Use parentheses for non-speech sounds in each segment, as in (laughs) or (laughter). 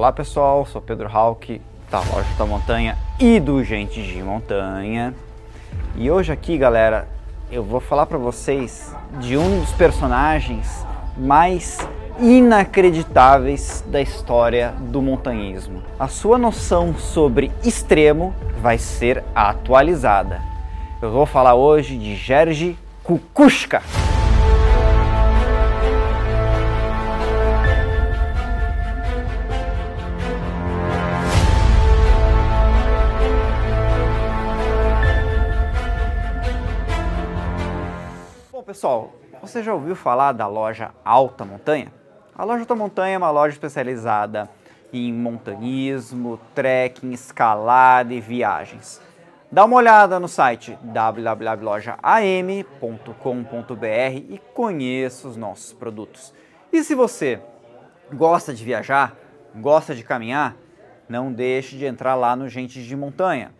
Olá pessoal, sou Pedro Hawk, da Loja da Montanha e do Gente de Montanha. E hoje aqui, galera, eu vou falar para vocês de um dos personagens mais inacreditáveis da história do montanhismo. A sua noção sobre extremo vai ser atualizada. Eu vou falar hoje de Jerzy Kukushka. Pessoal, você já ouviu falar da loja Alta Montanha? A loja Alta Montanha é uma loja especializada em montanhismo, trekking, escalada e viagens. Dá uma olhada no site www.lojaam.com.br e conheça os nossos produtos. E se você gosta de viajar, gosta de caminhar, não deixe de entrar lá no Gente de Montanha.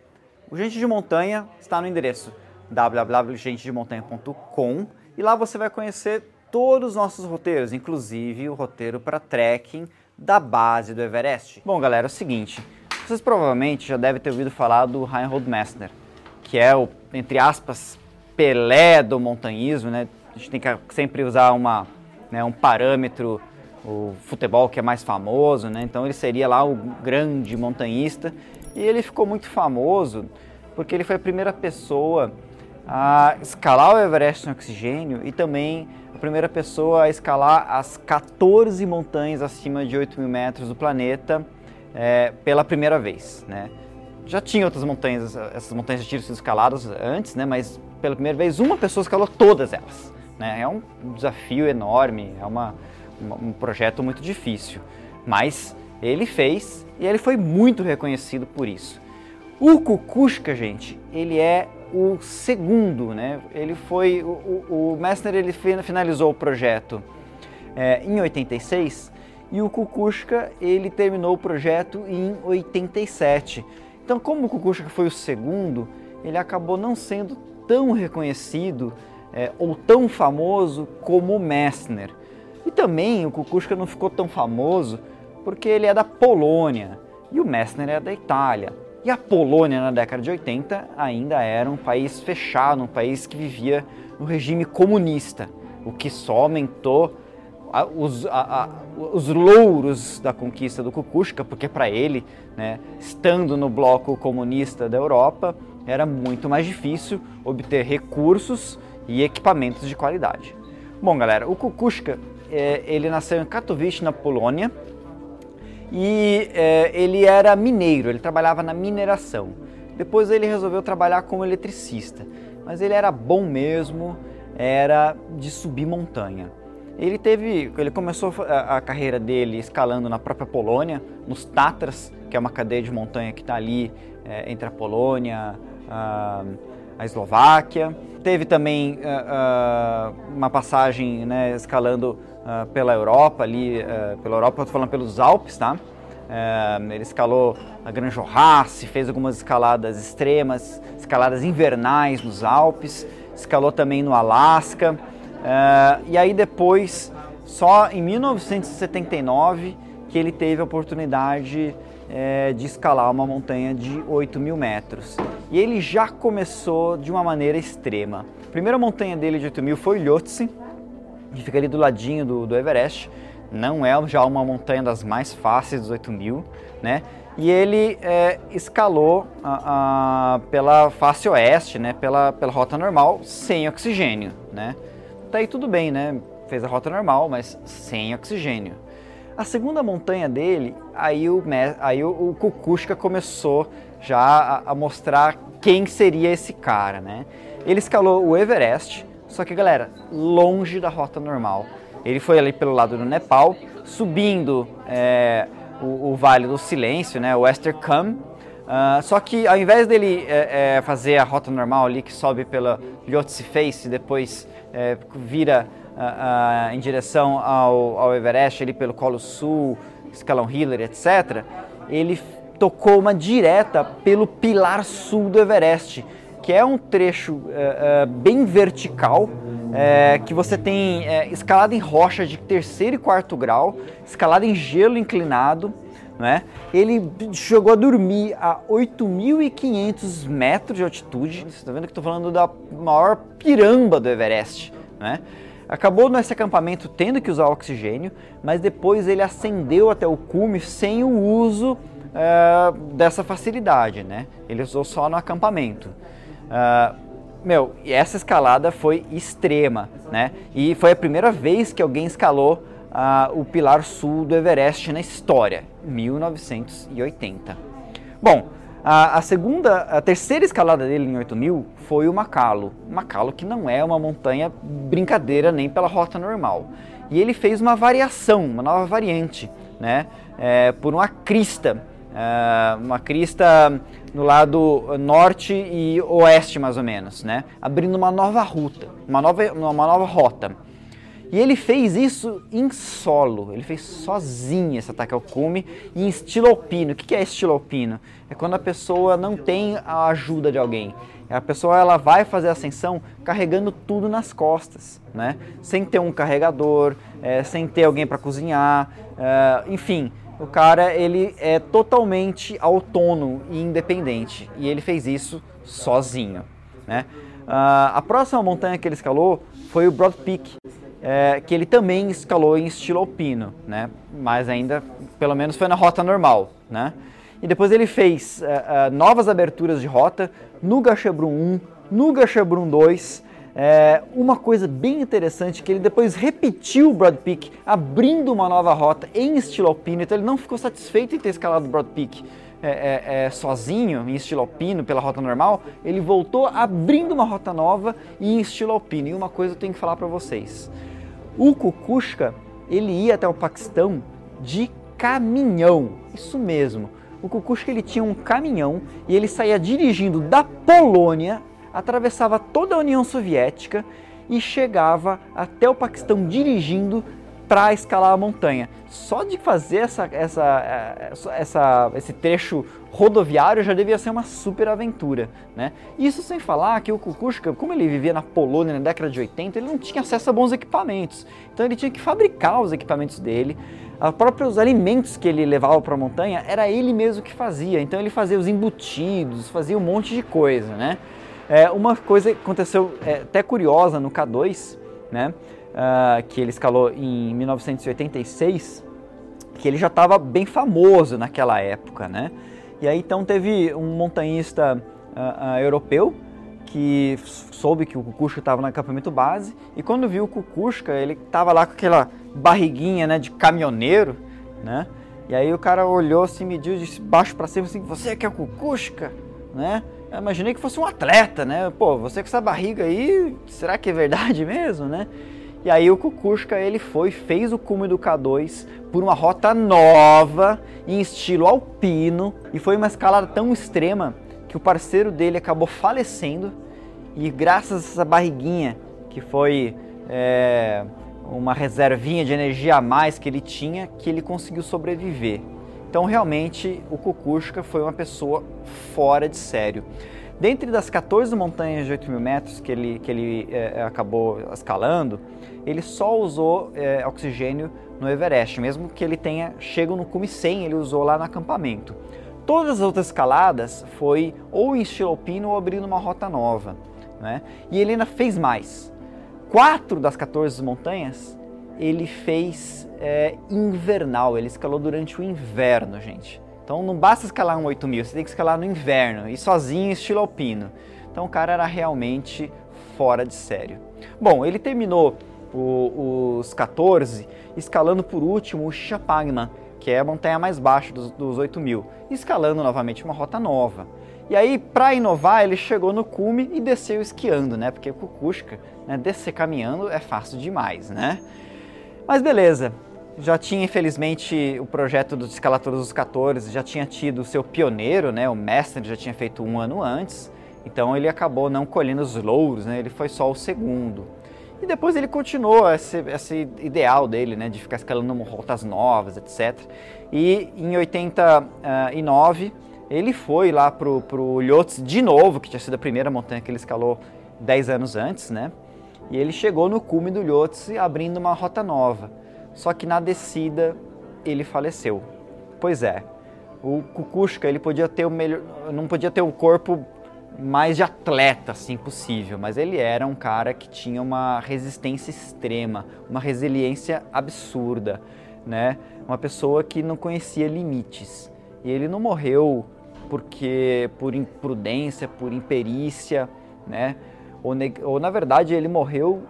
O Gente de Montanha está no endereço www.gentedemontanha.com e lá você vai conhecer todos os nossos roteiros, inclusive o roteiro para trekking da base do Everest. Bom, galera, é o seguinte, vocês provavelmente já devem ter ouvido falar do Reinhold Messner, que é o, entre aspas, Pelé do montanhismo, né? A gente tem que sempre usar uma, né, um parâmetro, o futebol que é mais famoso, né? Então ele seria lá o grande montanhista e ele ficou muito famoso porque ele foi a primeira pessoa a escalar o Everest em oxigênio e também a primeira pessoa a escalar as 14 montanhas acima de 8 mil metros do planeta é, pela primeira vez. Né? Já tinha outras montanhas, essas montanhas já tinham sido escaladas antes, né? mas pela primeira vez uma pessoa escalou todas elas. Né? É um desafio enorme, é uma, uma, um projeto muito difícil, mas ele fez e ele foi muito reconhecido por isso. O Kukushka, gente, ele é o segundo, né? Ele foi o, o, o Messner ele finalizou o projeto é, em 86 e o Kukushka ele terminou o projeto em 87. Então, como o Kukushka foi o segundo, ele acabou não sendo tão reconhecido é, ou tão famoso como o Messner. E também o Kukushka não ficou tão famoso porque ele é da Polônia e o Messner é da Itália. E a Polônia, na década de 80, ainda era um país fechado, um país que vivia no regime comunista, o que só aumentou a, os, a, a, os, louros da conquista do Kukushka, porque para ele, né, estando no bloco comunista da Europa, era muito mais difícil obter recursos e equipamentos de qualidade. Bom, galera, o Kukushka, é, ele nasceu em Katowice, na Polônia, e é, ele era mineiro, ele trabalhava na mineração. Depois ele resolveu trabalhar como eletricista, mas ele era bom mesmo, era de subir montanha. Ele teve, ele começou a, a carreira dele escalando na própria Polônia, nos Tatras, que é uma cadeia de montanha que está ali é, entre a Polônia, a, a Eslováquia. Teve também uh, uma passagem né, escalando uh, pela Europa, ali, pela Europa, estou falando pelos Alpes, tá? ele escalou a Gran fez algumas escaladas extremas, escaladas invernais nos Alpes, escalou também no Alasca. e aí depois, só em 1979, que ele teve a oportunidade é, de escalar uma montanha de 8 mil metros. E ele já começou de uma maneira extrema. A primeira montanha dele de 8 mil foi o Lhotse, que fica ali do ladinho do, do Everest. Não é já uma montanha das mais fáceis dos 8 mil, né? E ele é, escalou a, a, pela face oeste, né? Pela, pela rota normal, sem oxigênio, né? Daí tudo bem, né? Fez a rota normal, mas sem oxigênio. A segunda montanha dele, aí o, aí o, o Kukushka começou já a, a, mostrar quem seria esse cara, né? Ele escalou o Everest, só que galera, longe da rota normal. Ele foi ali pelo lado do Nepal, subindo é, o, o, Vale do Silêncio, né? O Westerkam. Uh, só que ao invés dele é, é, fazer a rota normal ali que sobe pela Lhotse Face e depois vira uh, em direção ao, ao, Everest, ali pelo Colo Sul, Escalão Hiller, etc., ele tocou uma direta pelo pilar sul do Everest, que é um trecho uh, bem vertical, que você tem escalada em rocha de terceiro e quarto grau, escalada em gelo inclinado, né? Ele chegou a dormir a 8.500 metros de altitude. Você está vendo que estou falando da maior piramba do Everest, né? Acabou nesse acampamento tendo que usar oxigênio, mas depois ele ascendeu até o cume sem o uso uh, dessa facilidade, né? Ele usou só no acampamento. Uh, meu, essa escalada foi extrema, né? E foi a primeira vez que alguém escalou uh, o pilar sul do Everest na história, 1980. Bom, a, a, segunda, a terceira escalada dele em 8000 foi o Macalo. Macalo que não é uma montanha brincadeira nem pela rota normal. E ele fez uma variação, uma nova variante, né? É, por uma crista, uma crista no lado norte e oeste mais ou menos, né? Abrindo uma nova ruta, uma nova, uma nova rota. E ele fez isso em solo, ele fez sozinho esse ataque ao cume em estilo alpino. O que é estilo alpino? É quando a pessoa não tem a ajuda de alguém. A pessoa ela vai fazer a ascensão carregando tudo nas costas, né? Sem ter um carregador, é, sem ter alguém para cozinhar, é, enfim. O cara ele é totalmente autônomo e independente e ele fez isso sozinho, né? Uh, a próxima montanha que ele escalou foi o Broad Peak, é, que ele também escalou em estilo alpino, né? mas ainda, pelo menos, foi na rota normal. Né? E depois ele fez é, é, novas aberturas de rota no Gachebrun 1, no Gachebrun 2. É, uma coisa bem interessante que ele depois repetiu o Broad Peak, abrindo uma nova rota em estilo alpino. Então ele não ficou satisfeito em ter escalado o Broad Peak é, é, é, sozinho, em estilo alpino, pela rota normal, ele voltou abrindo uma rota nova e em estilo alpino. E uma coisa eu tenho que falar para vocês. O Kukushka, ele ia até o Paquistão de caminhão. Isso mesmo. O Kukushka ele tinha um caminhão e ele saía dirigindo da Polônia, atravessava toda a União Soviética e chegava até o Paquistão dirigindo para escalar a montanha. Só de fazer essa, essa, essa, esse trecho rodoviário já devia ser uma super aventura. Né? Isso sem falar que o Kukushka, como ele vivia na Polônia na década de 80, ele não tinha acesso a bons equipamentos. Então ele tinha que fabricar os equipamentos dele. Os próprios alimentos que ele levava para a montanha era ele mesmo que fazia. Então ele fazia os embutidos, fazia um monte de coisa. Né? É, uma coisa que aconteceu é, até curiosa no K2, né? uh, que ele escalou em 1986, que ele já estava bem famoso naquela época, né? E aí então teve um montanhista uh, uh, europeu que soube que o Kukushka estava no acampamento base e quando viu o Kukushka, ele estava lá com aquela barriguinha, né, de caminhoneiro, né? E aí o cara olhou, se assim, mediu de baixo para cima assim, você que é o Kukushka, né? Eu imaginei que fosse um atleta, né? Pô, você com essa barriga aí, será que é verdade (laughs) mesmo, né? E aí o Kukushka ele foi, fez o cume do K2 por uma rota nova, em estilo alpino, e foi uma escalada tão extrema que o parceiro dele acabou falecendo e graças a essa barriguinha que foi é, uma reservinha de energia a mais que ele tinha, que ele conseguiu sobreviver. Então realmente o Kukushka foi uma pessoa fora de sério. Dentre das 14 montanhas de 8 mil metros que ele, que ele é, acabou escalando, ele só usou é, oxigênio no Everest, mesmo que ele tenha chego no cume 100, ele usou lá no acampamento. Todas as outras escaladas foi ou em estilo alpino ou abrindo uma rota nova. Né? E ele ainda fez mais. Quatro das 14 montanhas ele fez é, invernal, ele escalou durante o inverno, gente. Então não basta escalar um 8 mil, você tem que escalar no inverno e sozinho, estilo alpino. Então o cara era realmente fora de sério. Bom, ele terminou o, os 14 escalando por último o Chapagman, que é a montanha mais baixa dos, dos 8 mil, escalando novamente uma rota nova. E aí, para inovar, ele chegou no cume e desceu esquiando, né? Porque Kukushka, né, descer caminhando é fácil demais, né? Mas beleza, já tinha infelizmente o projeto dos escaladores dos 14, já tinha tido o seu pioneiro, né, o mestre já tinha feito um ano antes, então ele acabou não colhendo os louros, né, ele foi só o segundo. E depois ele continuou esse, esse ideal dele, né, de ficar escalando rotas novas, etc. E em 89 ele foi lá pro, pro Lhotse de novo, que tinha sido a primeira montanha que ele escalou 10 anos antes, né? E ele chegou no cume do Lhotse abrindo uma rota nova. Só que na descida ele faleceu. Pois é, o Kukushka ele podia ter o melhor, não podia ter o corpo mais de atleta assim possível, mas ele era um cara que tinha uma resistência extrema, uma resiliência absurda, né? Uma pessoa que não conhecia limites. E ele não morreu porque por imprudência, por imperícia, né? Ou, ou na verdade ele morreu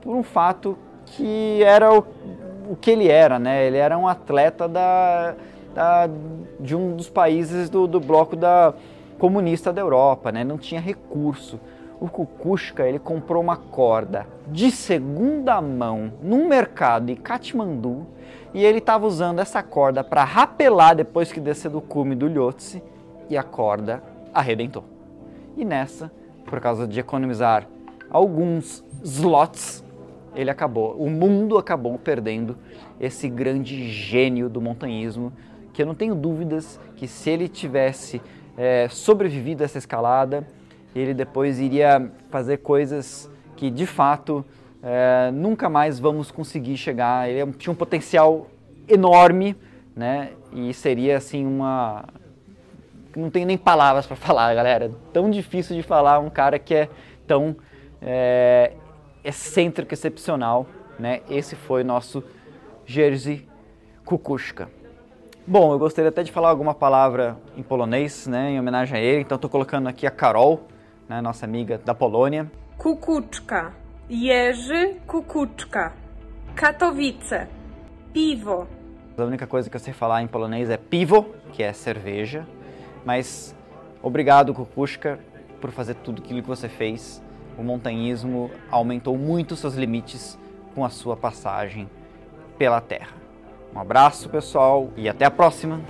por um fato que era o, o que ele era, né? Ele era um atleta da, da de um dos países do, do bloco da comunista da Europa, né? Não tinha recurso. O Kukushka ele comprou uma corda de segunda mão num mercado em Katmandu e ele estava usando essa corda para rapelar depois que descer do cume do Lhotse e a corda arrebentou. E nessa, por causa de economizar alguns slots, ele acabou, o mundo acabou perdendo esse grande gênio do montanhismo, que eu não tenho dúvidas que se ele tivesse é, sobrevivido a essa escalada, ele depois iria fazer coisas que de fato é, nunca mais vamos conseguir chegar. Ele tinha um potencial enorme, né? E seria assim uma não tenho nem palavras para (laughs) falar, galera. Tão difícil de falar um cara que é tão é, excêntrico, excepcional, né? Esse foi nosso Jerzy Kukushka. Bom, eu gostaria até de falar alguma palavra em polonês, né, em homenagem a ele. Então estou colocando aqui a Carol, né, nossa amiga da Polônia. Kukuczka, Jerzy Kukuczka, Katowice, piwo. A única coisa que eu sei falar em polonês é piwo, que é cerveja. Mas obrigado, Kukushka, por fazer tudo aquilo que você fez. O montanhismo aumentou muito seus limites com a sua passagem pela Terra. Um abraço, pessoal, e até a próxima!